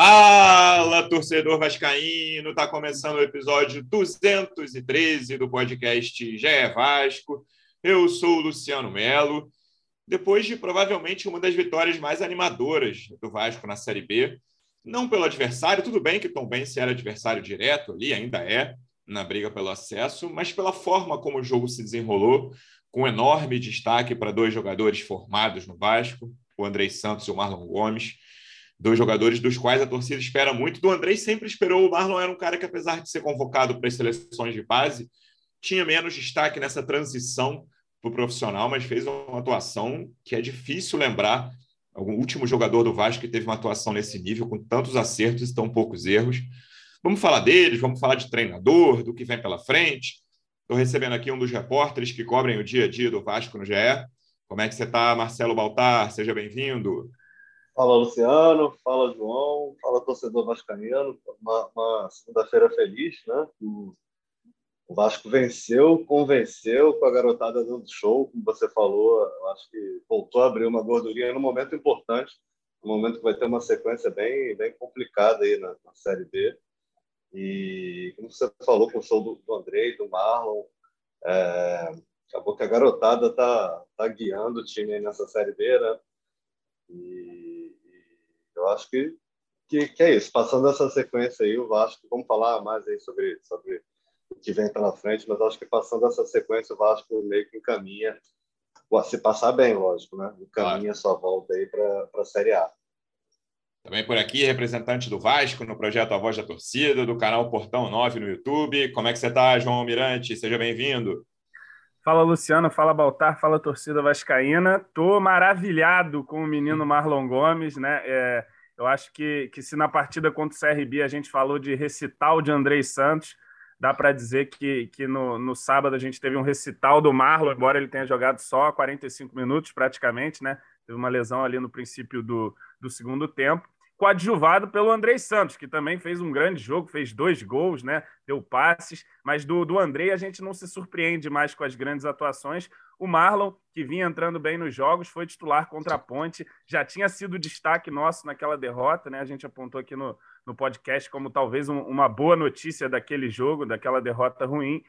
Fala, torcedor vascaíno! Tá começando o episódio 213 do podcast GE Vasco. Eu sou o Luciano Melo. Depois de provavelmente uma das vitórias mais animadoras do Vasco na Série B, não pelo adversário, tudo bem que Tom Bense era adversário direto ali, ainda é, na briga pelo acesso, mas pela forma como o jogo se desenrolou, com enorme destaque para dois jogadores formados no Vasco, o Andrei Santos e o Marlon Gomes dois jogadores dos quais a torcida espera muito. Do Andrei sempre esperou. O Marlon era um cara que, apesar de ser convocado para as seleções de base, tinha menos destaque nessa transição para o profissional, mas fez uma atuação que é difícil lembrar. O último jogador do Vasco que teve uma atuação nesse nível, com tantos acertos e tão poucos erros. Vamos falar deles, vamos falar de treinador, do que vem pela frente. Estou recebendo aqui um dos repórteres que cobrem o dia a dia do Vasco no GE. Como é que você está, Marcelo Baltar? Seja bem-vindo. Fala Luciano, fala João, fala torcedor vascaíno. Uma, uma segunda-feira feliz, né? O, Vasco venceu, convenceu com a garotada dando show, como você falou. Acho que voltou a abrir uma gordurinha no momento importante, no momento que vai ter uma sequência bem, bem complicada aí na, na Série B. E como você falou com o show do, do Andrei, do Marlon, é, acabou que a garotada tá, tá guiando o time aí nessa Série B, né? E eu acho que, que, que, é isso. Passando essa sequência aí, o Vasco, vamos falar mais aí sobre, sobre o que vem pela frente, mas acho que passando essa sequência, o Vasco meio que encaminha, se passar bem, lógico, né? Encaminha claro. sua volta aí para a Série A. Também por aqui, representante do Vasco no projeto A Voz da Torcida, do canal Portão 9 no YouTube. Como é que você está, João Almirante? Seja bem-vindo. Fala Luciano, fala Baltar, fala torcida vascaína. Tô maravilhado com o menino Marlon Gomes, né? É, eu acho que, que se na partida contra o CRB a gente falou de recital de Andrei Santos, dá para dizer que, que no, no sábado a gente teve um recital do Marlon, embora ele tenha jogado só 45 minutos praticamente, né? Teve uma lesão ali no princípio do, do segundo tempo coadjuvado pelo Andrei Santos, que também fez um grande jogo, fez dois gols, né? Deu passes, mas do, do Andrei a gente não se surpreende mais com as grandes atuações. O Marlon, que vinha entrando bem nos jogos, foi titular contra a Ponte, já tinha sido destaque nosso naquela derrota, né? A gente apontou aqui no, no podcast como talvez um, uma boa notícia daquele jogo, daquela derrota ruim.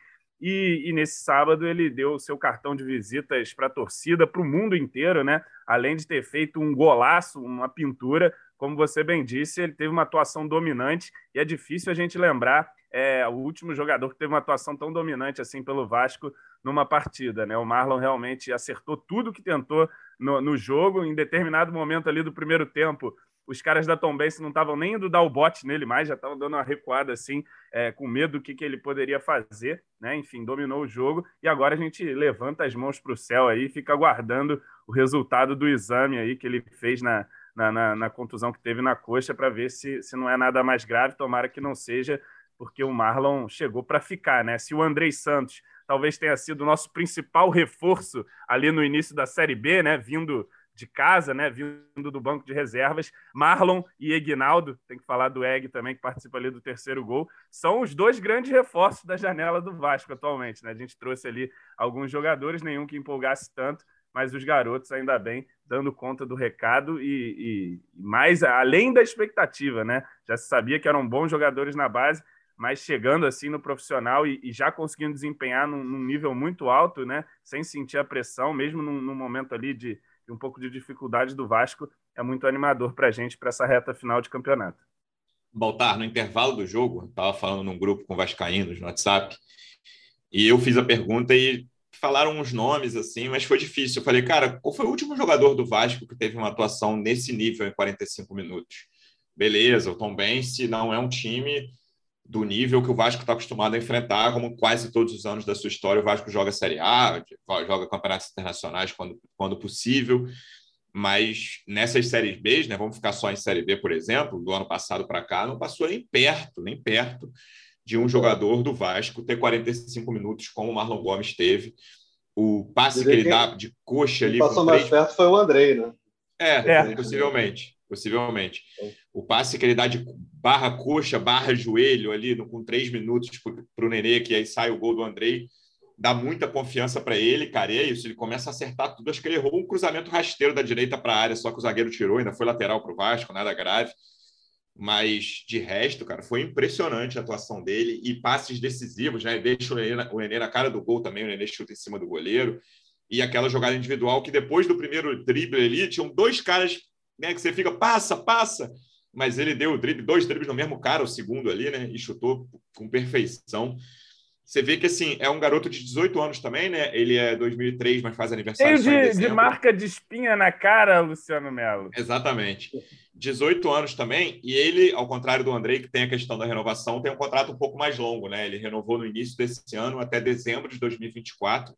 E, e, nesse sábado ele deu o seu cartão de visitas para a torcida, para o mundo inteiro, né? Além de ter feito um golaço, uma pintura, como você bem disse, ele teve uma atuação dominante e é difícil a gente lembrar é, o último jogador que teve uma atuação tão dominante assim pelo Vasco numa partida. Né? O Marlon realmente acertou tudo que tentou no, no jogo. Em determinado momento ali do primeiro tempo, os caras da Tom Bense não estavam nem indo dar o bote nele mais, já estavam dando uma recuada assim, é, com medo do que, que ele poderia fazer, né? Enfim, dominou o jogo e agora a gente levanta as mãos para o céu aí e fica aguardando o resultado do exame aí que ele fez na, na, na, na contusão que teve na coxa para ver se, se não é nada mais grave. Tomara que não seja, porque o Marlon chegou para ficar, né? Se o Andrei Santos talvez tenha sido o nosso principal reforço ali no início da Série B, né? Vindo de casa, né? Vindo do banco de reservas, Marlon e Egnaldo, tem que falar do Eg também, que participa ali do terceiro gol, são os dois grandes reforços da janela do Vasco atualmente, né? A gente trouxe ali alguns jogadores, nenhum que empolgasse tanto, mas os garotos, ainda bem, dando conta do recado e, e, mais além da expectativa, né? Já se sabia que eram bons jogadores na base, mas chegando assim no profissional e, e já conseguindo desempenhar num, num, nível muito alto, né? Sem sentir a pressão, mesmo num, num momento ali de, de, um pouco de dificuldade do Vasco, é muito animador para a gente para essa reta final de campeonato. Baltar, no intervalo do jogo, estava falando num grupo com vascaínos no WhatsApp, e eu fiz a pergunta e falaram uns nomes assim, mas foi difícil. Eu falei, cara, qual foi o último jogador do Vasco que teve uma atuação nesse nível em 45 minutos? Beleza, o Tom Bense não é um time do nível que o Vasco está acostumado a enfrentar, como quase todos os anos da sua história, o Vasco joga Série A, joga campeonatos internacionais quando, quando possível, mas nessas séries B, né, vamos ficar só em Série B, por exemplo, do ano passado para cá, não passou nem perto, nem perto de um jogador do Vasco ter 45 minutos, como o Marlon Gomes teve. O passe que ele dá de coxa ali. Passou mais três... perto foi o Andrei, né? É, é. possivelmente. Possivelmente. É. O passe que ele dá de barra coxa, barra joelho ali, no, com três minutos para o Nenê, que aí sai o gol do Andrei, dá muita confiança para ele, cara. E é isso, ele começa a acertar tudo. Acho que ele errou um cruzamento rasteiro da direita para a área, só que o zagueiro tirou, ainda foi lateral para o Vasco, nada grave Mas de resto, cara, foi impressionante a atuação dele e passes decisivos, né? Deixa o Nenê, o Nenê na cara do gol também, o Nenê chuta em cima do goleiro. E aquela jogada individual que depois do primeiro drible ali, tinham dois caras né, que você fica, passa, passa. Mas ele deu o drible, dois dribles no mesmo cara, o segundo ali, né? E chutou com perfeição. Você vê que assim, é um garoto de 18 anos também, né? Ele é 2003, mas faz aniversário Cheio de, de marca de espinha na cara, Luciano Melo. Exatamente. 18 anos também, e ele, ao contrário do Andrei, que tem a questão da renovação, tem um contrato um pouco mais longo, né? Ele renovou no início desse ano até dezembro de 2024.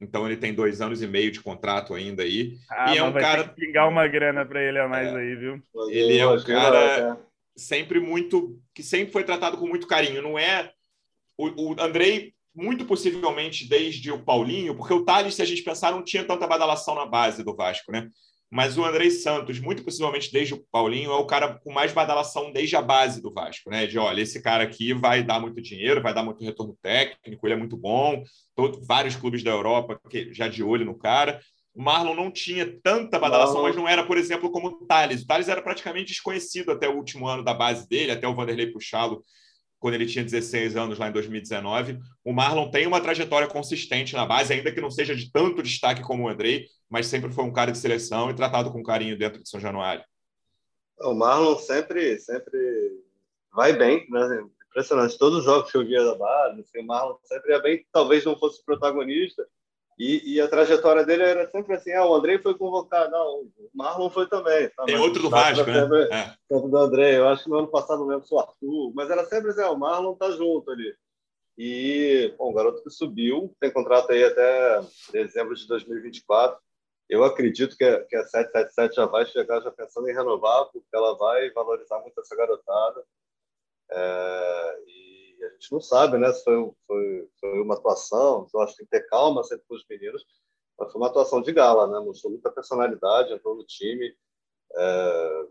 Então ele tem dois anos e meio de contrato ainda aí. Ah, e é um cara. pingar uma grana para ele a mais é. aí, viu? Ele é um cara sempre muito. que sempre foi tratado com muito carinho. Não é o, o Andrei, muito possivelmente desde o Paulinho, porque o Thales, se a gente pensar, não tinha tanta badalação na base do Vasco, né? Mas o Andrei Santos, muito possivelmente desde o Paulinho, é o cara com mais badalação desde a base do Vasco, né? De olha, esse cara aqui vai dar muito dinheiro, vai dar muito retorno técnico, ele é muito bom. Todo, vários clubes da Europa que já de olho no cara. O Marlon não tinha tanta badalação, não. mas não era, por exemplo, como o Thales. O Thales era praticamente desconhecido até o último ano da base dele, até o Vanderlei puxá-lo quando ele tinha 16 anos, lá em 2019. O Marlon tem uma trajetória consistente na base, ainda que não seja de tanto destaque como o Andrei, mas sempre foi um cara de seleção e tratado com carinho dentro de São Januário. O Marlon sempre, sempre vai bem, né? Impressionante. Todos os jogos que eu via da base, assim, o Marlon sempre ia bem, talvez não fosse protagonista, e, e, a trajetória dele era sempre assim: ah, o Andrei foi convocado, não, o Marlon foi também. Tá? Tem outro do Vasco, né? Sempre, é. do Andrei, eu acho que no ano passado não lembro se o Arthur, mas era sempre assim: ah, o Marlon tá junto ali. E, bom, o garoto que subiu, tem contrato aí até dezembro de 2024. Eu acredito que a, que a 777 já vai chegar já pensando em renovar, porque ela vai valorizar muito essa garotada. É, e a gente não sabe né, se foi, foi, foi uma atuação, eu acho que tem que ter calma sempre com os meninos, mas foi uma atuação de gala, né? mostrou muita personalidade, entrou no time, é,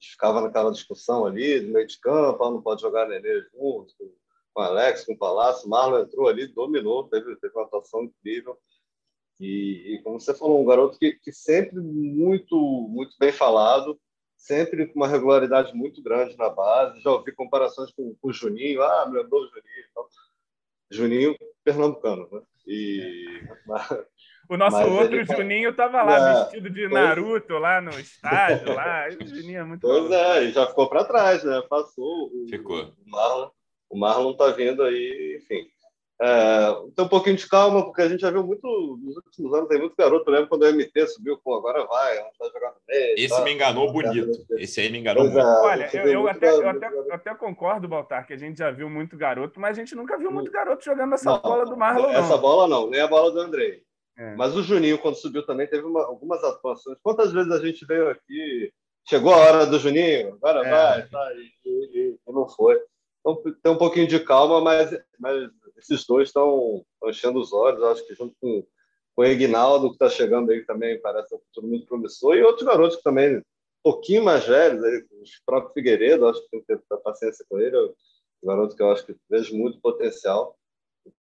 ficava naquela discussão ali, do meio de campo, ah, não pode jogar Nenê junto, com o Alex, com o Palácio, Marlon entrou ali, dominou, teve, teve uma atuação incrível, e, e, como você falou, um garoto que, que sempre muito, muito bem falado, sempre com uma regularidade muito grande na base. Já ouvi comparações com, com o Juninho, ah, me lembrou o Juninho. Então, Juninho pernambucano, né? E, mas, o nosso outro ele... Juninho estava lá, é, vestido de Naruto, foi... lá no estádio, lá. O Juninho é muito Pois é, e já ficou para trás, né? Passou. O, ficou. O Marlon, o Marlon tá vindo aí, enfim. É, tem um pouquinho de calma, porque a gente já viu muito nos últimos anos, tem muito garoto. Eu lembro quando o MT subiu, pô, agora vai, vai jogar no meio. Esse tá, me enganou bonito. Esse aí me enganou pois muito. É, Olha, eu, eu, até, eu, até, eu, até, concordo, Baltar, que a gente já viu muito garoto, mas a gente nunca viu muito garoto jogando essa não, bola do Marlon. Essa não. bola não, nem a bola do Andrei. É. Mas o Juninho, quando subiu, também teve uma, algumas atuações. Quantas vezes a gente veio aqui, chegou a hora do Juninho, agora é. vai, tá, e, e, e não foi. Então tem um pouquinho de calma, mas, mas esses dois estão enchendo os olhos, acho que junto com, com o Ignaldo, que está chegando aí também, parece um futuro muito promissor, e outros garotos que também, um pouquinho mais velhos, aí, o próprio Figueiredo, acho que tem que ter paciência com ele, é um garoto que eu acho que vejo muito potencial.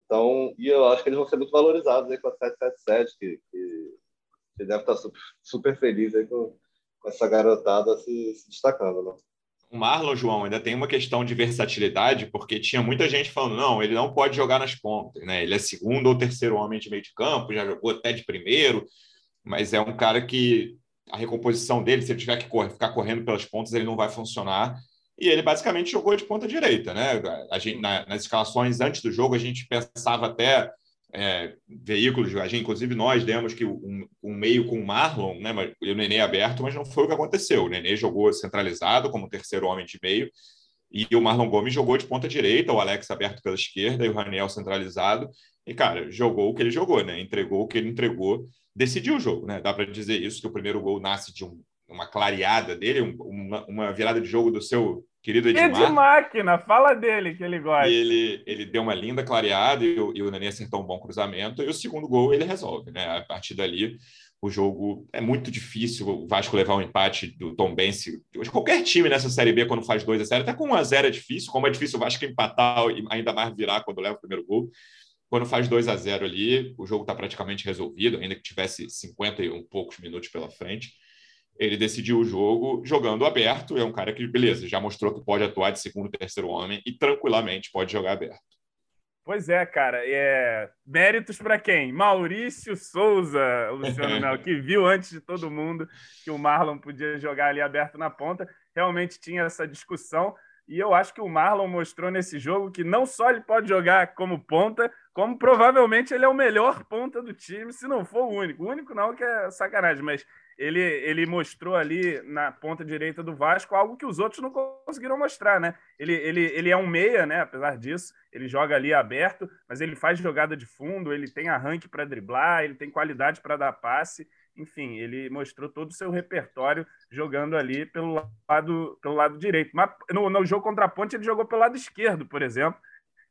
Então, e eu acho que eles vão ser muito valorizados aí com a 777, que, que, que deve estar super, super feliz aí com, com essa garotada se, se destacando, né? O Marlon, João, ainda tem uma questão de versatilidade, porque tinha muita gente falando, não, ele não pode jogar nas pontas, né? Ele é segundo ou terceiro homem de meio de campo, já jogou até de primeiro, mas é um cara que a recomposição dele, se ele tiver que correr, ficar correndo pelas pontas, ele não vai funcionar. E ele basicamente jogou de ponta direita, né? A gente, na, nas escalações antes do jogo, a gente pensava até é, veículos, a gente, inclusive nós demos que um, um, meio com o Marlon, né, e o Nenê aberto, mas não foi o que aconteceu. O Nenê jogou centralizado como terceiro homem de meio, e o Marlon Gomes jogou de ponta direita, o Alex aberto pela esquerda e o Raniel centralizado. E, cara, jogou o que ele jogou, né? Entregou o que ele entregou, decidiu o jogo, né? Dá para dizer isso, que o primeiro gol nasce de um, uma clareada dele, um, uma, uma virada de jogo do seu querido Edmar. Que de máquina, fala dele que ele gosta. Ele, ele deu uma linda clareada e o, e o acertou um bom cruzamento. E o segundo gol ele resolve, né? A partir dali, o jogo é muito difícil o Vasco levar um empate do Tom Bense. Qualquer time nessa Série B, quando faz 2 a 0 até com 1 a 0 é difícil, como é difícil o Vasco empatar e ainda mais virar quando leva o primeiro gol. Quando faz 2 a 0 ali, o jogo está praticamente resolvido, ainda que tivesse 50 e um poucos minutos pela frente. Ele decidiu o jogo jogando aberto. É um cara que, beleza, já mostrou que pode atuar de segundo, terceiro homem e tranquilamente pode jogar aberto. Pois é, cara. É... Méritos para quem? Maurício Souza, Luciano Melo, que viu antes de todo mundo que o Marlon podia jogar ali aberto na ponta. Realmente tinha essa discussão. E eu acho que o Marlon mostrou nesse jogo que não só ele pode jogar como ponta, como provavelmente ele é o melhor ponta do time, se não for o único. O único não, que é sacanagem, mas ele, ele mostrou ali na ponta direita do Vasco algo que os outros não conseguiram mostrar, né? Ele, ele, ele é um meia, né? Apesar disso, ele joga ali aberto, mas ele faz jogada de fundo, ele tem arranque para driblar, ele tem qualidade para dar passe enfim, ele mostrou todo o seu repertório jogando ali pelo lado, pelo lado direito. Mas no, no jogo contra a Ponte, ele jogou pelo lado esquerdo, por exemplo,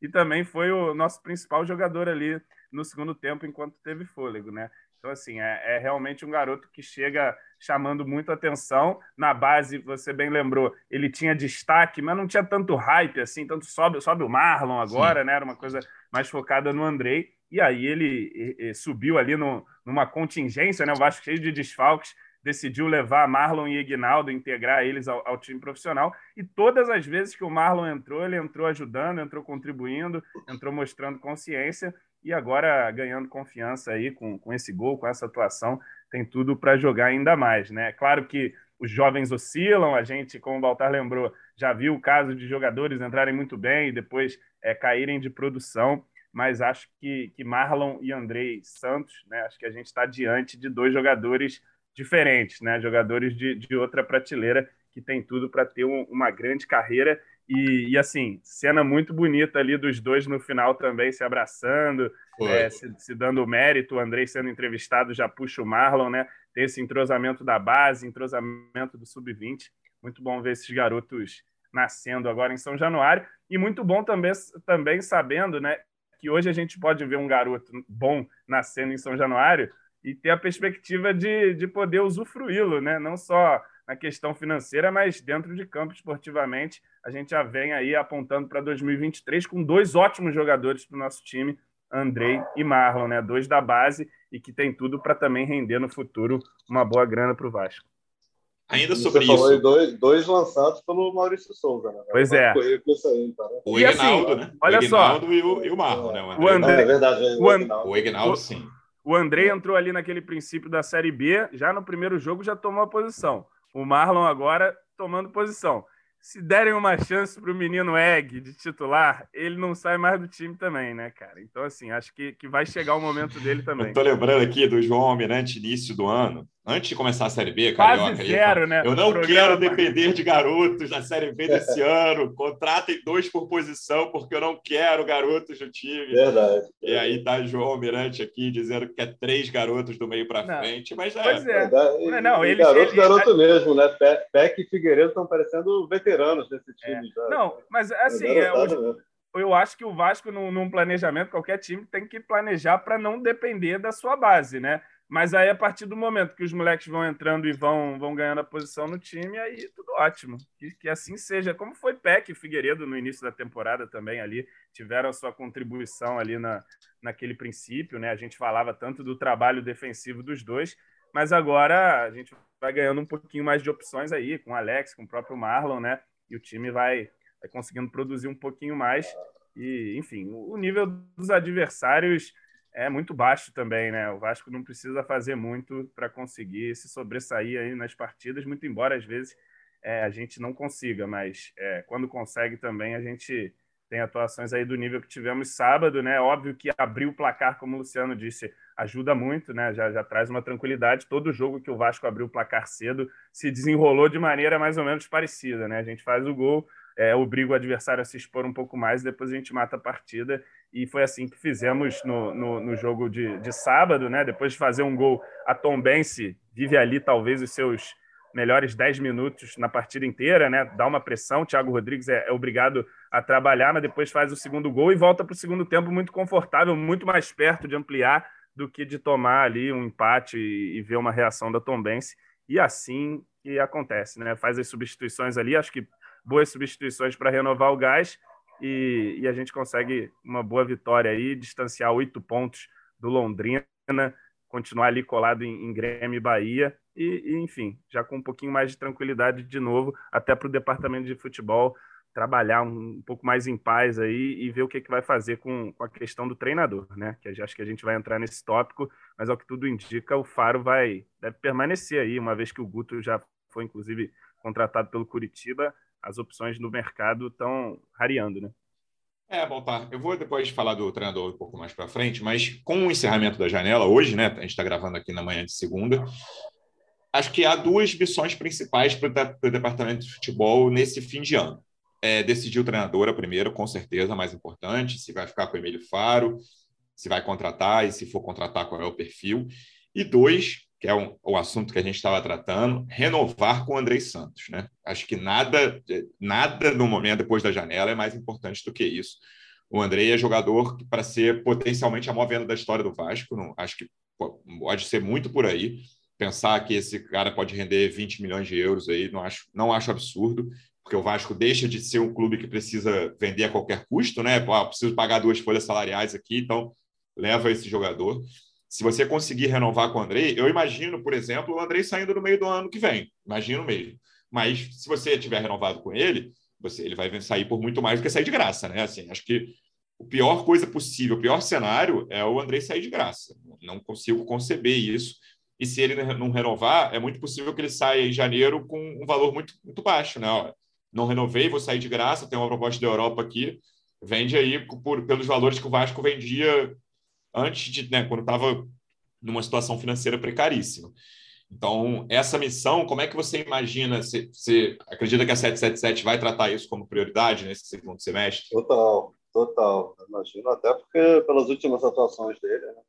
e também foi o nosso principal jogador ali no segundo tempo, enquanto teve fôlego, né? Então, assim, é, é, realmente um garoto que chega chamando muito atenção. Na base, você bem lembrou, ele tinha destaque, mas não tinha tanto hype, assim, tanto sobe, sobe o Marlon agora, Sim. né? Era uma coisa mais focada no Andrei. E aí ele e, e, subiu ali no, numa contingência, né? O Vasco cheio de desfalques, decidiu levar Marlon e Ignaldo, integrar eles ao, ao, time profissional. E todas as vezes que o Marlon entrou, ele entrou ajudando, entrou contribuindo, entrou mostrando consciência e agora ganhando confiança aí com, com esse gol, com essa atuação, tem tudo para jogar ainda mais, né? Claro que os jovens oscilam, a gente, como o Baltar lembrou, já viu o caso de jogadores entrarem muito bem e depois é, caírem de produção mas acho que, que Marlon e Andrei Santos, né, acho que a gente está diante de dois jogadores diferentes, né, jogadores de, de outra prateleira que tem tudo para ter um, uma grande carreira e, e, assim, cena muito bonita ali dos dois no final também se abraçando, é, se, se, dando mérito. O Andrei sendo entrevistado já puxa o Marlon, né? Tem esse entrosamento da base, entrosamento do sub-20. Muito bom ver esses garotos nascendo agora em São Januário. E muito bom também, também sabendo né, que hoje a gente pode ver um garoto bom nascendo em São Januário e ter a perspectiva de, de poder usufruí-lo, né? não só na questão financeira, mas dentro de campo esportivamente. A gente já vem aí apontando para 2023 com dois ótimos jogadores para o nosso time, Andrei e Marlon, né? dois da base e que tem tudo para também render no futuro uma boa grana para o Vasco. Ainda sobre isso. Falou dois, dois lançados pelo Maurício Souza, né? Pois é. Aí, o Ignaldo, assim, né? Olha o Ignaldo só. E o, e o Marlon, né? O André. O, André, é verdade, é o, Ignaldo. o Ignaldo, sim. O André entrou ali naquele princípio da Série B, já no primeiro jogo já tomou a posição. O Marlon agora tomando posição se derem uma chance para o menino Egg de titular, ele não sai mais do time também, né, cara? Então, assim, acho que, que vai chegar o momento dele também. Eu tô lembrando aqui do João Almirante, início do ano, antes de começar a Série B, Carioca. Quase zero, né? Eu não quero depender de garotos na Série B desse ano. Contratem dois por posição, porque eu não quero garotos no time. Verdade. E aí tá João Almirante aqui dizendo que quer três garotos do meio para frente. Mas é. Pois é. Verdade. Não, ele, garoto, ele, garoto ele... mesmo, né? Peck e Figueiredo estão parecendo veteranos desse time. É. Não, mas assim, é, hoje, eu acho que o Vasco, num, num planejamento, qualquer time tem que planejar para não depender da sua base, né? Mas aí, a partir do momento que os moleques vão entrando e vão, vão ganhando a posição no time, aí tudo ótimo. Que, que assim seja. Como foi Peck e Figueiredo no início da temporada também ali, tiveram a sua contribuição ali na, naquele princípio, né? A gente falava tanto do trabalho defensivo dos dois, mas agora a gente vai ganhando um pouquinho mais de opções aí, com o Alex, com o próprio Marlon, né? E o time vai, vai conseguindo produzir um pouquinho mais. E, enfim, o nível dos adversários é muito baixo também, né? O Vasco não precisa fazer muito para conseguir se sobressair aí nas partidas, muito embora às vezes é, a gente não consiga, mas é, quando consegue também a gente tem atuações aí do nível que tivemos sábado, né? Óbvio que abrir o placar, como o Luciano disse, ajuda muito, né? Já, já traz uma tranquilidade. Todo jogo que o Vasco abriu o placar cedo se desenrolou de maneira mais ou menos parecida, né? A gente faz o gol, é, obriga o adversário a se expor um pouco mais, depois a gente mata a partida. E foi assim que fizemos no, no, no jogo de, de sábado, né? Depois de fazer um gol, a Tom Bense vive ali talvez os seus melhores 10 minutos na partida inteira, né? Dá uma pressão, o Thiago Rodrigues é, é obrigado a trabalhar, mas depois faz o segundo gol e volta para o segundo tempo muito confortável, muito mais perto de ampliar do que de tomar ali um empate e, e ver uma reação da Tom Bense. E assim que acontece, né? Faz as substituições ali, acho que boas substituições para renovar o gás e, e, a gente consegue uma boa vitória aí, distanciar oito pontos do Londrina, continuar ali colado em, em Grêmio e Bahia e, e, enfim, já com um pouquinho mais de tranquilidade de novo, até para o departamento de futebol trabalhar um, pouco mais em paz aí e ver o que, que vai fazer com, com a questão do treinador, né? Que acho que a gente vai entrar nesse tópico, mas ao que tudo indica, o Faro vai deve permanecer aí, uma vez que o Guto já foi, inclusive, contratado pelo Curitiba, as opções no mercado estão rareando, né? É, bom, tá. Eu vou depois falar do treinador um pouco mais para frente, mas com o encerramento da janela, hoje, né? A gente está gravando aqui na manhã de segunda. Acho que há duas missões principais para o departamento de futebol nesse fim de ano. É, decidir o treinador, a primeira, com certeza, mais importante, se vai ficar com o Emílio Faro, se vai contratar e se for contratar, qual é o perfil. E dois, que é um, o assunto que a gente estava tratando, renovar com o Andrei Santos. Né? Acho que nada, nada no momento depois da janela é mais importante do que isso. O Andrei é jogador para ser potencialmente a maior venda da história do Vasco. Não, acho que pode ser muito por aí. Pensar que esse cara pode render 20 milhões de euros aí, não acho, não acho absurdo, porque o Vasco deixa de ser um clube que precisa vender a qualquer custo, né? Pô, preciso pagar duas folhas salariais aqui, então leva esse jogador se você conseguir renovar com o Andrei, eu imagino, por exemplo, o Andrei saindo no meio do ano que vem. Imagino mesmo. Mas se você tiver renovado com ele, você, ele vai sair por muito mais do que sair de graça, né? Assim, acho que o pior coisa possível, o pior cenário é o Andrei sair de graça. Não consigo conceber isso. E se ele não renovar, é muito possível que ele saia em janeiro com um valor muito, muito baixo, né? Não renovei, vou sair de graça, tem uma proposta da Europa aqui, vende aí por, pelos valores que o Vasco vendia antes de, né, quando estava numa situação financeira precaríssima. Então, essa missão, como é que você imagina? Você, você acredita que a 777 vai tratar isso como prioridade nesse segundo semestre? Total, total. Imagino, até porque pelas últimas atuações dele, né?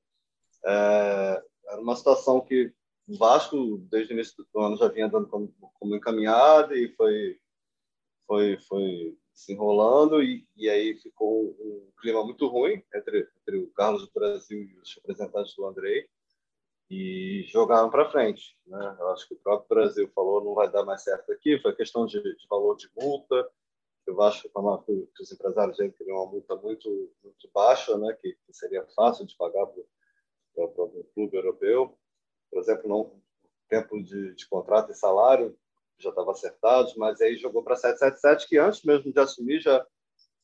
é, era uma situação que o Vasco, desde o início do ano, já vinha dando como, como encaminhada e foi, foi, foi se enrolando e, e aí ficou um clima muito ruim entre, entre o Carlos do Brasil e os representantes do Andrei e jogaram para frente. Né? Eu acho que o próprio Brasil falou não vai dar mais certo aqui, foi questão de, de valor de multa, eu acho que, os empresários queriam uma multa muito, muito baixa, né? que, que seria fácil de pagar para o clube europeu. Por exemplo, não tempo de, de contrato e salário já estava acertado, mas aí jogou para 777, que antes mesmo de assumir já,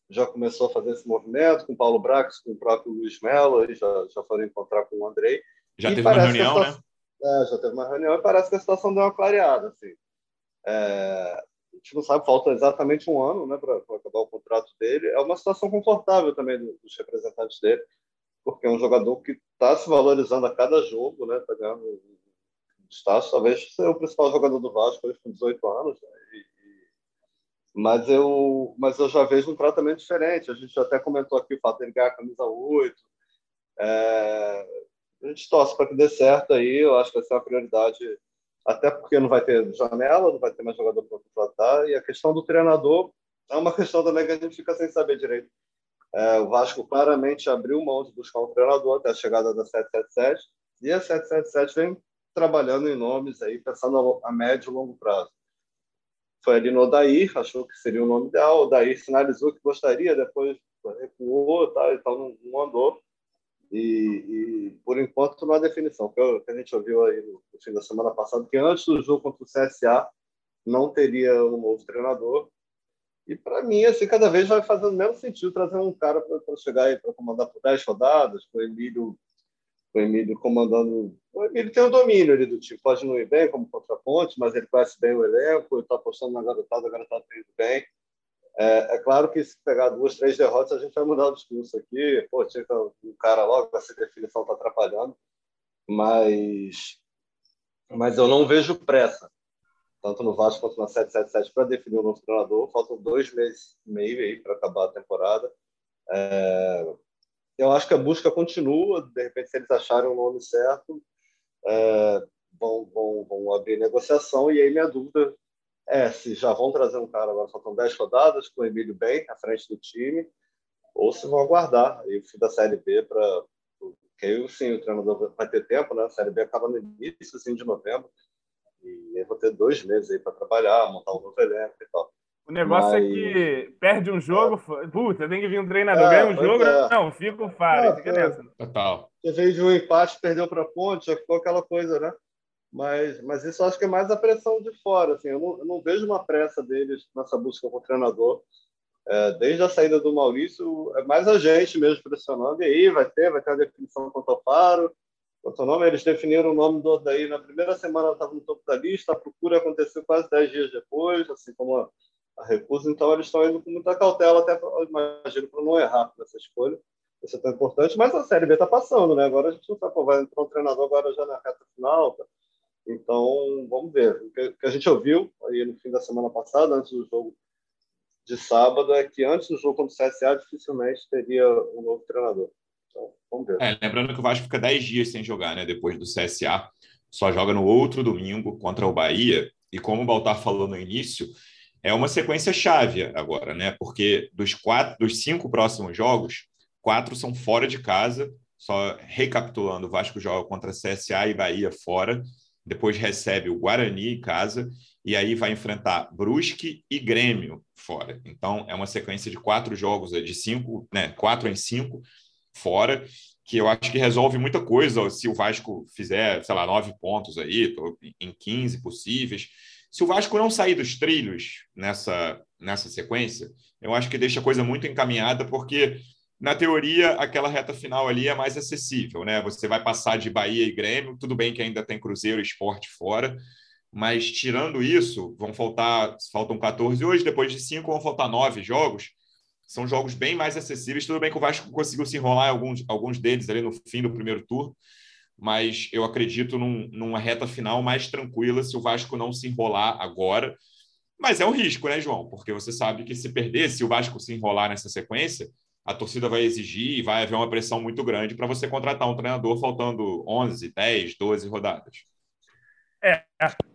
já começou a fazer esse movimento com o Paulo Brax, com o próprio Luiz Melo, aí já, já foram encontrar com o Andrei. Já teve uma reunião, situação, né? É, já teve uma reunião e parece que a situação deu uma clareada. Assim. É, a gente não sabe, falta exatamente um ano né, para acabar o contrato dele. É uma situação confortável também dos representantes dele, porque é um jogador que está se valorizando a cada jogo, né, está ganhando Estácio talvez seja o principal jogador do Vasco hoje com 18 anos. Né? E, e, mas, eu, mas eu já vejo um tratamento diferente. A gente até comentou aqui o fato dele ganhar a camisa 8. É, a gente torce para que dê certo aí. Eu acho que vai ser uma prioridade, até porque não vai ter janela, não vai ter mais jogador para contratar. E a questão do treinador é uma questão também que a gente fica sem saber direito. É, o Vasco claramente abriu mão de buscar um treinador até a chegada da 777 e a 777 vem trabalhando em nomes aí, pensando a médio e longo prazo. Foi ali no Odair, achou que seria o nome ideal. O Odair sinalizou que gostaria, depois recuou tá, então não, não andou. E, e, por enquanto não há definição. Que a gente ouviu aí no, no, fim da semana passada, que antes do jogo contra o CSA não teria um novo treinador. E para mim, assim, cada vez vai fazendo menos sentido trazer um cara para chegar aí para comandar por 10 rodadas, com o Emílio o Emílio comandando. O Emílio tem o um domínio ali do time, pode não ir bem como contraponte, mas ele conhece bem o elenco, ele está apostando na garotada, a garotada está indo bem. É, é, claro que se pegar duas, três derrotas, a gente vai mudar o discurso aqui. Pô, tinha um cara logo, essa definição está atrapalhando. Mas, mas eu não vejo pressa, tanto no Vasco quanto na 777, para definir o novo treinador. Faltam dois meses e meio aí para acabar a temporada. É, eu acho que a busca continua. De repente, se eles acharem o nome certo, é, vão, vão, vão abrir negociação. E aí, minha dúvida é se já vão trazer um cara, agora faltam 10 rodadas, com o Emílio bem à frente do time, ou se vão aguardar aí, o fim da Série B para. Porque aí, sim, o treinador vai ter tempo, né? A Série B acaba no início assim, de novembro. E aí vou ter dois meses aí para trabalhar, montar um novo elenco e tal. O negócio Mas... é que perde um jogo, é. puta, tem que vir um treinador, é, ganha um jogo, é. não, fica o Faro, é, fica nessa. Total. Você veio de um empate, perdeu para a ponte, já ficou aquela coisa, né? Mas, mas isso eu acho que é mais a pressão de fora. Assim, eu, não, eu não vejo uma pressa deles nessa busca com o treinador. É, desde a saída do Maurício, é mais a gente mesmo pressionando. E aí, vai ter, vai ter a definição quanto ao Faro. Quanto ao nome, eles definiram o nome do Odaí na primeira semana, estava no topo da lista. A procura aconteceu quase dez dias depois, assim como a, a recusa. Então, eles estão indo com muita cautela, até, imagino, para não errar nessa escolha. Isso é tão importante. Mas a Série B está passando, né? Agora a gente não sabe, pô, vai entrar um treinador agora já na reta final. Tá? Então, vamos ver. O que a gente ouviu aí no fim da semana passada, antes do jogo de sábado, é que antes do jogo contra o CSA, dificilmente teria um novo treinador. Então, vamos ver. É, lembrando que o Vasco fica 10 dias sem jogar, né? Depois do CSA. Só joga no outro domingo contra o Bahia. E como o Baltar falou no início, é uma sequência chave agora, né? Porque dos quatro, dos cinco próximos jogos, quatro são fora de casa. Só recapitulando, o Vasco joga contra CSA e Bahia fora depois recebe o Guarani em casa e aí vai enfrentar Brusque e Grêmio fora. Então é uma sequência de quatro jogos, de cinco, né, quatro em cinco fora, que eu acho que resolve muita coisa. Se o Vasco fizer, sei lá, nove pontos aí, em 15 possíveis. Se o Vasco não sair dos trilhos nessa, nessa sequência, eu acho que deixa a coisa muito encaminhada, porque na teoria, aquela reta final ali é mais acessível, né? Você vai passar de Bahia e Grêmio, tudo bem que ainda tem Cruzeiro e Esporte fora, mas tirando isso, vão faltar, faltam 14 hoje, depois de cinco vão faltar nove jogos. São jogos bem mais acessíveis. Tudo bem que o Vasco conseguiu se enrolar alguns, alguns deles ali no fim do primeiro turno, mas eu acredito num, numa reta final mais tranquila se o Vasco não se enrolar agora. Mas é um risco, né, João? Porque você sabe que se perder, se o Vasco se enrolar nessa sequência, a torcida vai exigir e vai haver uma pressão muito grande para você contratar um treinador faltando 11, 10, 12 rodadas. É,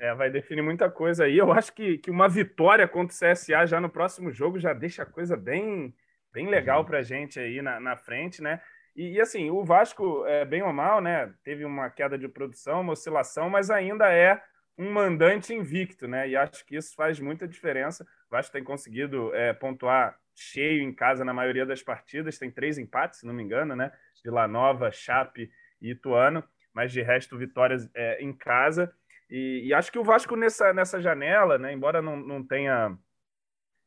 é, vai definir muita coisa aí. Eu acho que, que uma vitória contra o CSA já no próximo jogo já deixa a coisa bem, bem legal uhum. para a gente aí na, na frente, né? E, e, assim, o Vasco, é, bem ou mal, né? Teve uma queda de produção, uma oscilação, mas ainda é um mandante invicto, né? E acho que isso faz muita diferença. O Vasco tem conseguido é, pontuar cheio em casa na maioria das partidas, tem três empates, se não me engano, né? Vila Nova, Chape e Ituano, mas de resto vitórias é, em casa. E, e, acho que o Vasco nessa, nessa janela, né, embora não, não tenha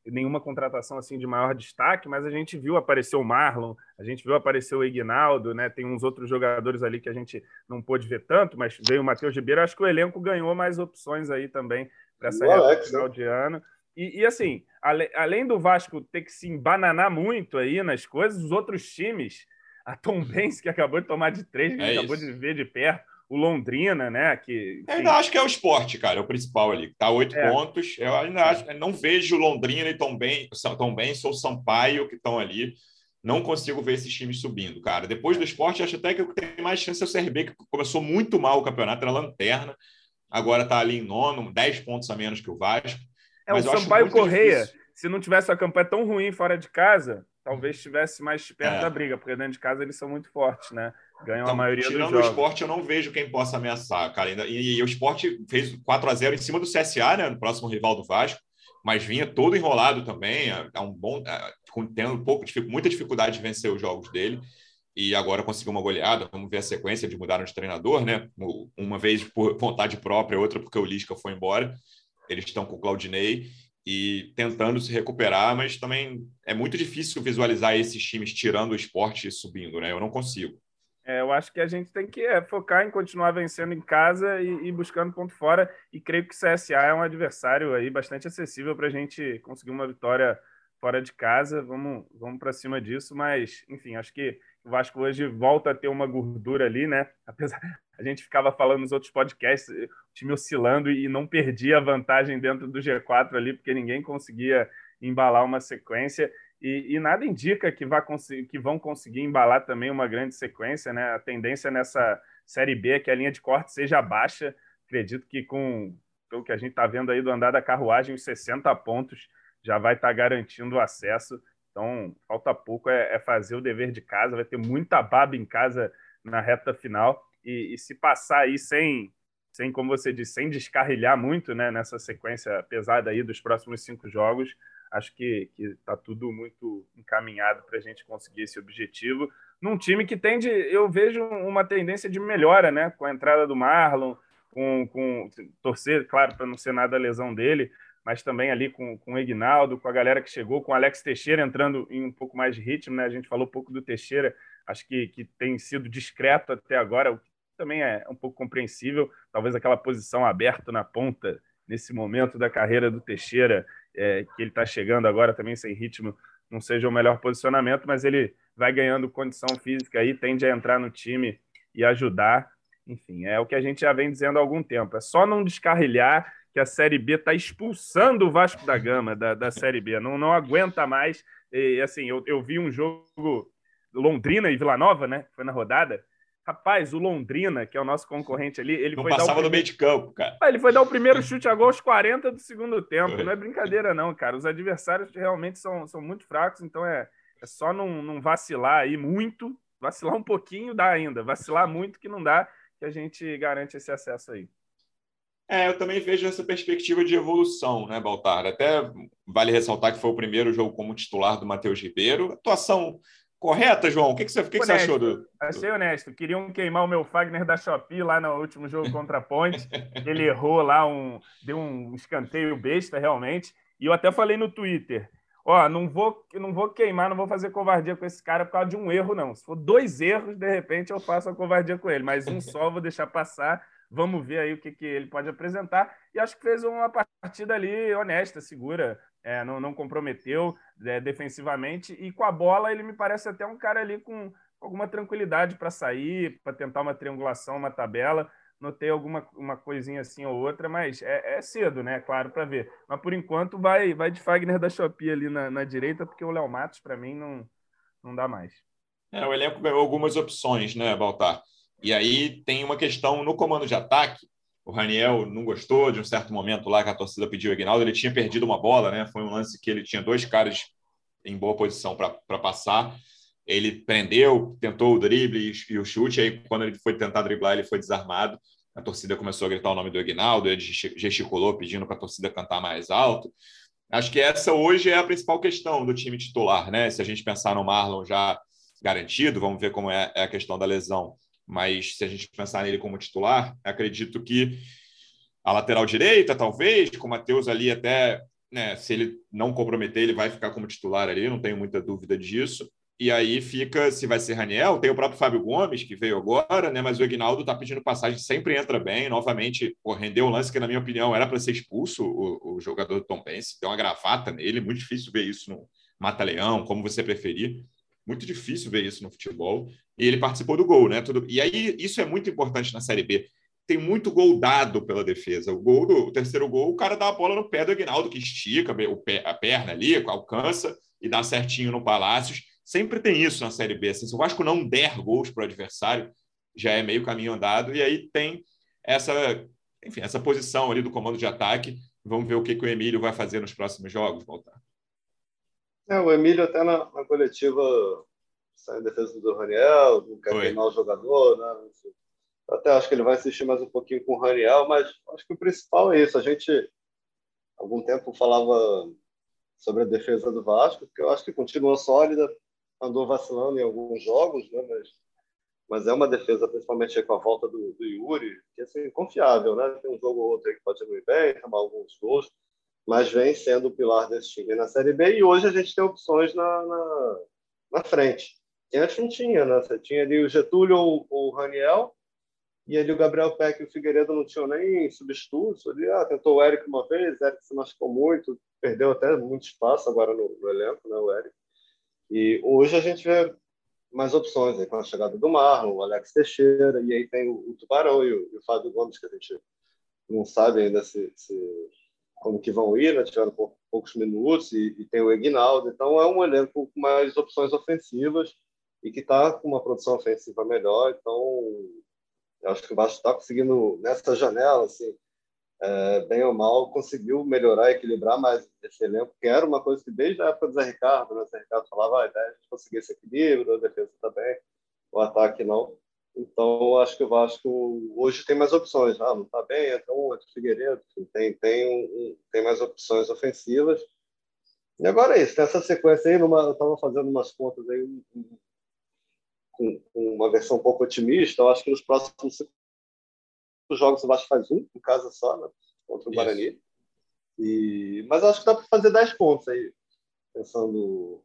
nenhuma contratação assim de maior destaque, mas a gente viu aparecer o Marlon, a gente viu aparecer o Ignaldo, né? Tem uns outros jogadores ali que a gente não pôde ver tanto, mas veio o Matheus Ribeiro. Acho que o elenco ganhou mais opções aí também para essa reta final né? de ano. E, e assim, ale, além do Vasco ter que se embananar muito aí nas coisas, os outros times, a Tom Benz, que acabou de tomar de três, que é acabou de ver de perto, o Londrina, né? Que, Eu ainda acho que é o esporte, cara, é o principal ali. Tá oito é. pontos. Eu ainda acho, eu não vejo Londrina e Tom Benz, Tom Benz ou Sampaio que estão ali. Não consigo ver esses times subindo, cara. Depois do esporte, acho até que o que tem mais chance é o CRB, que começou muito mal o campeonato, era lanterna. Agora está ali em nono, 10 pontos a menos que o Vasco. É, Mas o Sampaio Correia, difícil. se não tivesse a campanha tão ruim fora de casa, talvez estivesse mais perto é. da briga, porque dentro de casa eles são muito fortes, né? Ganham então, a maioria tirando dos jogos. o esporte, eu não vejo quem possa ameaçar, cara. E, e, o esporte fez 4 a 0 em cima do CSA, né? No próximo rival do Vasco, mas vinha todo enrolado também. É, é um bom. É, tendo um pouco, muita dificuldade de vencer os jogos dele. E agora conseguiu uma goleada. Vamos ver a sequência de mudaram de treinador, né? Uma vez por vontade própria, outra porque o Lisca foi embora. Eles estão com o Claudinei e tentando se recuperar, mas também é muito difícil visualizar esses times tirando o esporte e subindo, né? Eu não consigo. É, eu acho que a gente tem que é, focar em continuar vencendo em casa e, e, buscando ponto fora. E creio que o CSA é um adversário aí bastante acessível para a gente conseguir uma vitória fora de casa. Vamos, vamos para cima disso. Mas, enfim, acho que o Vasco hoje volta a ter uma gordura ali, né? Apesar, a gente ficava falando nos outros podcasts, o time oscilando e não perdia a vantagem dentro do G4 ali, porque ninguém conseguia embalar uma sequência. E, e nada indica que, vá que vão conseguir embalar também uma grande sequência, né? A tendência nessa Série B é que a linha de corte seja baixa. Acredito que com o que a gente está vendo aí do andar da carruagem, os 60 pontos já vai estar tá garantindo o acesso. Então, falta pouco é, é, fazer o dever de casa, vai ter muita baba em casa na reta final. E, e, se passar aí sem, sem, como você disse, sem descarrilhar muito né, nessa sequência pesada aí dos próximos cinco jogos, acho que está tudo muito encaminhado para a gente conseguir esse objetivo. Num time que tende, eu vejo uma tendência de melhora, né? Com a entrada do Marlon, com, com torcer, claro, para não ser nada a lesão dele, mas também ali com, com o Ignaldo, com a galera que chegou, com o Alex Teixeira entrando em um pouco mais de ritmo, né? A gente falou um pouco do Teixeira, acho que, que tem sido discreto até agora, o que também é um pouco compreensível, talvez aquela posição aberta na ponta nesse momento da carreira do Teixeira, é, que ele está chegando agora também sem ritmo, não seja o melhor posicionamento, mas ele vai ganhando condição física aí, tende a entrar no time e ajudar. Enfim, é o que a gente já vem dizendo há algum tempo. É só não descarrilhar que a Série B está expulsando o Vasco da Gama da, da Série B. Não, não aguenta mais. E, assim, eu, eu vi um jogo Londrina e Vila Nova, né? Foi na rodada. Rapaz, o Londrina, que é o nosso concorrente ali, ele não foi passava dar o no meio de campo, cara. Ele foi dar o primeiro chute a gol aos 40 do segundo tempo. Não é brincadeira, não, cara. Os adversários realmente são, são muito fracos, então é, é só não, não vacilar aí muito. Vacilar um pouquinho dá ainda. Vacilar muito que não dá, que a gente garante esse acesso aí. É, eu também vejo essa perspectiva de evolução, né, Baltar? Até vale ressaltar que foi o primeiro jogo como titular do Matheus Ribeiro. Atuação correta, João? O que, que, você, o que, que você achou do. Achei honesto. Queriam queimar o meu Fagner da Shopee lá no último jogo contra a Ponte. Ele errou lá, um, deu um escanteio besta, realmente. E eu até falei no Twitter: ó, não vou, não vou queimar, não vou fazer covardia com esse cara por causa de um erro, não. Se for dois erros, de repente eu faço a covardia com ele, mas um só vou deixar passar Vamos ver aí o que, que ele pode apresentar. E acho que fez uma partida ali honesta, segura, é, não, não, comprometeu é, defensivamente. E com a bola, ele me parece até um cara ali com alguma tranquilidade para sair, para tentar uma triangulação, uma tabela. Notei alguma uma coisinha assim ou outra, mas é, é cedo, né? Claro, para ver. Mas por enquanto vai, vai de Fagner da Shopee ali na, na direita, porque o Léo Matos, para mim, não, não dá mais. É, o elenco ganhou algumas opções, né, Baltar? E aí tem uma questão no comando de ataque. O Raniel não gostou de um certo momento lá que a torcida pediu o Aguinaldo. Ele tinha perdido uma bola, né? Foi um lance que ele tinha dois caras em boa posição para passar. Ele prendeu, tentou o drible e o chute. Aí, quando ele foi tentar driblar, ele foi desarmado. A torcida começou a gritar o nome do Aguinaldo. Ele gesticulou, pedindo para a torcida cantar mais alto. Acho que essa hoje é a principal questão do time titular, né? Se a gente pensar no Marlon já garantido, vamos ver como é, é a questão da lesão mas se a gente pensar nele como titular, acredito que a lateral direita, talvez, com o Matheus ali até, né, se ele não comprometer, ele vai ficar como titular ali, não tenho muita dúvida disso. E aí fica se vai ser Raniel, tem o próprio Fábio Gomes, que veio agora, né? Mas o Ignaldo está pedindo passagem, sempre entra bem. Novamente, pô, rendeu um lance que, na minha opinião, era para ser expulso o, o, jogador do Tom Pense. Deu uma gravata nele, muito difícil ver isso no Mata-Leão, como você preferir. Muito difícil ver isso no futebol. E ele participou do gol, né? Tudo... E aí, isso é muito importante na Série B. Tem muito gol dado pela defesa. O gol do o terceiro gol, o cara dá a bola no pé do Aguinaldo, que estica o pé, a perna ali, alcança e dá certinho no Palácios. Sempre tem isso na Série B. Assim, se o Vasco não der gols para o adversário, já é meio caminho andado. E aí tem essa, enfim, essa posição ali do comando de ataque. Vamos ver o que, que o Emílio vai fazer nos próximos jogos, voltar. É, o Emílio até na, na coletiva sai em defesa do Raniel, não quer queimar o jogador, né? até acho que ele vai assistir mais um pouquinho com o Raniel, mas acho que o principal é isso. A gente, algum tempo, falava sobre a defesa do Vasco, que eu acho que continua sólida, andou vacilando em alguns jogos, né? mas, mas é uma defesa, principalmente com a volta do, do Yuri, que é assim, confiável. Né? Tem um jogo ou outro que pode ir bem, tomar alguns gols, mas vem sendo o pilar desse time na Série B e hoje a gente tem opções na, na, na frente. E antes não tinha, né? Você tinha ali o Getúlio ou o Raniel e ali o Gabriel Peck e o Figueiredo não tinham nem substitutos. Ali, ah, tentou o Eric uma vez, o Eric se machucou muito, perdeu até muito espaço agora no, no elenco, né, o Eric. E hoje a gente vê mais opções aí, com a chegada do Marlon, o Alex Teixeira, e aí tem o, o Tubarão e o, e o Fábio Gomes, que a gente não sabe ainda se, se como que vão ir, né? tiveram poucos minutos, e, e, tem o Egnaldo, então é um elenco com mais opções ofensivas e que está com uma produção ofensiva melhor, então acho que o Vasco está conseguindo, nessa janela, assim, é, bem ou mal, conseguiu melhorar, equilibrar mais esse elenco, que era uma coisa que desde a época do Zé Ricardo, né? o Zé Ricardo falava, ah, a gente conseguir esse equilíbrio, a defesa também, o ataque não. Então, acho que o Vasco hoje tem mais opções. Ah, não está bem, então entra o Figueiredo. Tem, tem, um, tem mais opções ofensivas. E agora é isso, tem essa sequência aí. Numa, eu estava fazendo umas contas aí com, com, uma versão um pouco otimista. Eu acho que nos próximos cinco jogos o Vasco faz um, em casa só, né? contra o Guarani. E, mas acho que dá para fazer 10 pontos aí, pensando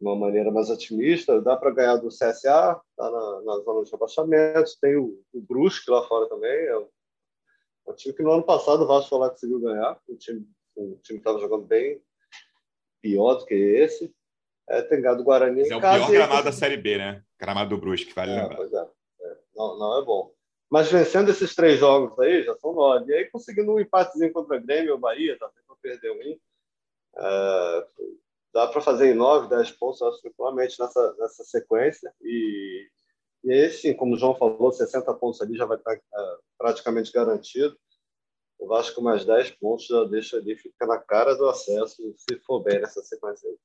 de uma maneira mais otimista. Dá para ganhar do CSA, está na, na, zona de rebaixamento. Tem o, o Brusque lá fora também. É um, é um time que no ano passado o Vasco lá conseguiu ganhar. O time o time estava jogando bem pior do que esse. É, tem ganhado o Guarani Mas é o pior gramado da Série B, né? Gramado do Brusque, vale é, lembrar. Pois é. é. Não, não é bom. Mas vencendo esses três jogos aí, já são nove. E aí conseguindo um empatezinho contra o Grêmio ou Bahia, tá tentando perder um. É, dá para fazer em nove, dez pontos, acho, tranquilamente nessa, nessa sequência. E, e aí, sim, como o João falou, 60 pontos ali já vai estar é, praticamente garantido. O Vasco mais 10 pontos já deixa ali, fica na cara do acesso, se for bem nessa sequência aí.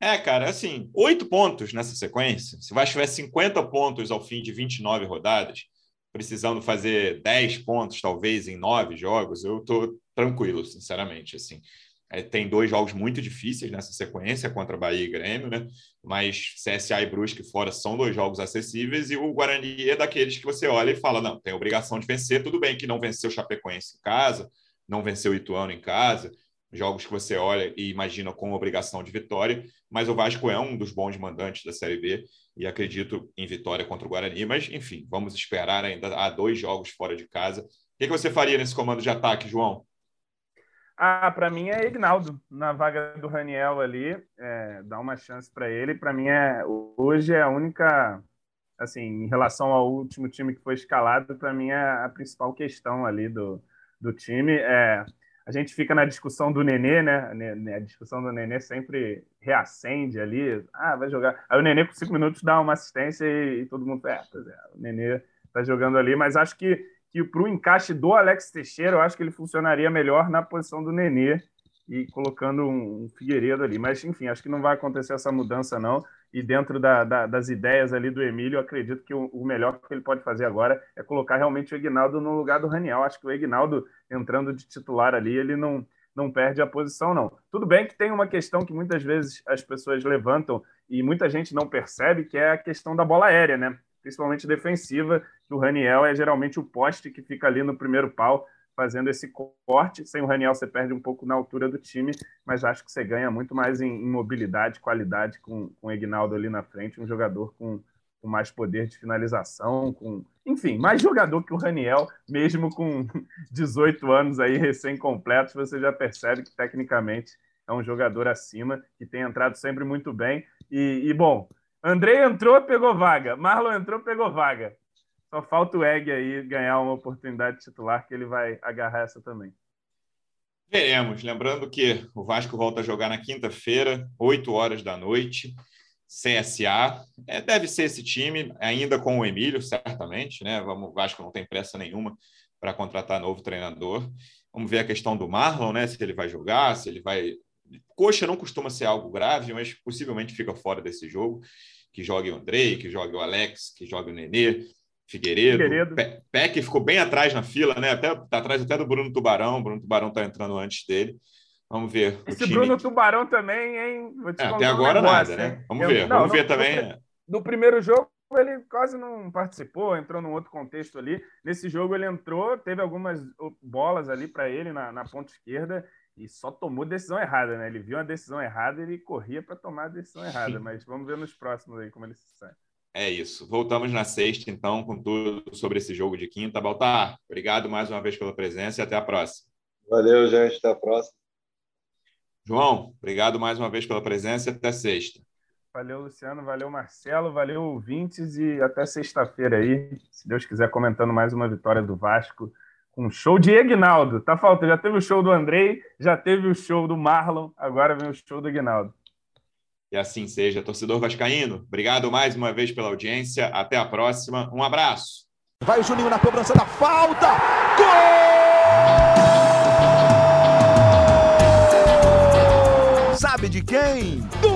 É, cara, assim, oito pontos nessa sequência. Se o Vasco tiver 50 pontos ao fim de 29 rodadas, precisando fazer 10 pontos, talvez, em nove jogos, eu estou tranquilo, sinceramente. Assim. É, tem dois jogos muito difíceis nessa sequência contra Bahia e Grêmio, né? Mas CSA e Brusque fora são dois jogos acessíveis e o Guarani é daqueles que você olha e fala: não, tem obrigação de vencer. Tudo bem que não venceu o Chapecoense em casa, não venceu o Ituano em casa, jogos que você olha e imagina com obrigação de vitória, mas o Vasco é um dos bons mandantes da Série B e acredito em vitória contra o Guarani. Mas, enfim, vamos esperar ainda. Há dois jogos fora de casa. O que você faria nesse comando de ataque, João? Ah, para mim é Ignaldo, na vaga do Raniel ali, é, dá uma chance para ele. Para mim, é, hoje é a única, assim, em relação ao último time que foi escalado, para mim é a principal questão ali do, do time. É, a gente fica na discussão do Nenê, né? A discussão do Nenê sempre reacende ali. Ah, vai jogar. Aí o Nenê, com cinco minutos, dá uma assistência e, e todo mundo. É, é, o Nenê tá jogando ali, mas acho que que para o encaixe do Alex Teixeira, eu acho que ele funcionaria melhor na posição do Nenê e colocando um, Figueiredo ali. Mas, enfim, acho que não vai acontecer essa mudança, não. E dentro da, da, das ideias ali do Emílio, acredito que o, o, melhor que ele pode fazer agora é colocar realmente o Egnaldo no lugar do Raniel. Acho que o Egnaldo, entrando de titular ali, ele não, não perde a posição, não. Tudo bem que tem uma questão que muitas vezes as pessoas levantam e muita gente não percebe, que é a questão da bola aérea, né? Principalmente defensiva, do Raniel é geralmente o poste que fica ali no primeiro pau, fazendo esse corte. Sem o Raniel, você perde um pouco na altura do time, mas acho que você ganha muito mais em, em mobilidade, qualidade com, com o Egnaldo ali na frente, um jogador com, com mais poder de finalização, com enfim, mais jogador que o Raniel, mesmo com 18 anos aí recém-completos, você já percebe que tecnicamente é um jogador acima, que tem entrado sempre muito bem. E, e bom, Andrei entrou, pegou vaga. Marlon entrou, pegou vaga. Só falta o Egg aí ganhar uma oportunidade titular, que ele vai agarrar essa também. Veremos. Lembrando que o Vasco volta a jogar na quinta-feira, 8 horas da noite. CSA. É, deve ser esse time, ainda com o Emílio, certamente. Né? Vamos, o Vasco não tem pressa nenhuma para contratar novo treinador. Vamos ver a questão do Marlon, né? se ele vai jogar, se ele vai. Coxa não costuma ser algo grave, mas possivelmente fica fora desse jogo que jogue o Andrei, que jogue o Alex, que jogue o Nenê, Figueiredo. Figueiredo. Peck ficou bem atrás na fila, né? Até, tá atrás até do Bruno Tubarão. O Bruno Tubarão está entrando antes dele. Vamos ver. Esse time... Bruno Tubarão também, hein? É, até agora um negócio, nada, né? Vamos Eu, ver. Não, Vamos no, ver também. No, no primeiro jogo, ele quase não participou, entrou num outro contexto ali. Nesse jogo, ele entrou, teve algumas bolas ali para ele na, na ponta esquerda e só tomou decisão errada, né? Ele viu uma decisão errada e ele corria para tomar a decisão errada. Mas vamos ver nos próximos aí como ele se sai. É isso. Voltamos na sexta, então, com tudo sobre esse jogo de quinta. Baltar, obrigado mais uma vez pela presença e até a próxima. Valeu, gente. Até a próxima. João, obrigado mais uma vez pela presença e até sexta. Valeu, Luciano. Valeu, Marcelo. Valeu, ouvintes. E até sexta-feira aí, se Deus quiser, comentando mais uma vitória do Vasco um show de Egnaldo. Tá faltando. Já teve o show do Andrei, já teve o show do Marlon, agora vem o show do Egnaldo. E assim seja. Torcedor Vascaíno, obrigado mais uma vez pela audiência. Até a próxima. Um abraço. Vai o Juninho na cobrança da falta. Gol! Sabe de quem? Do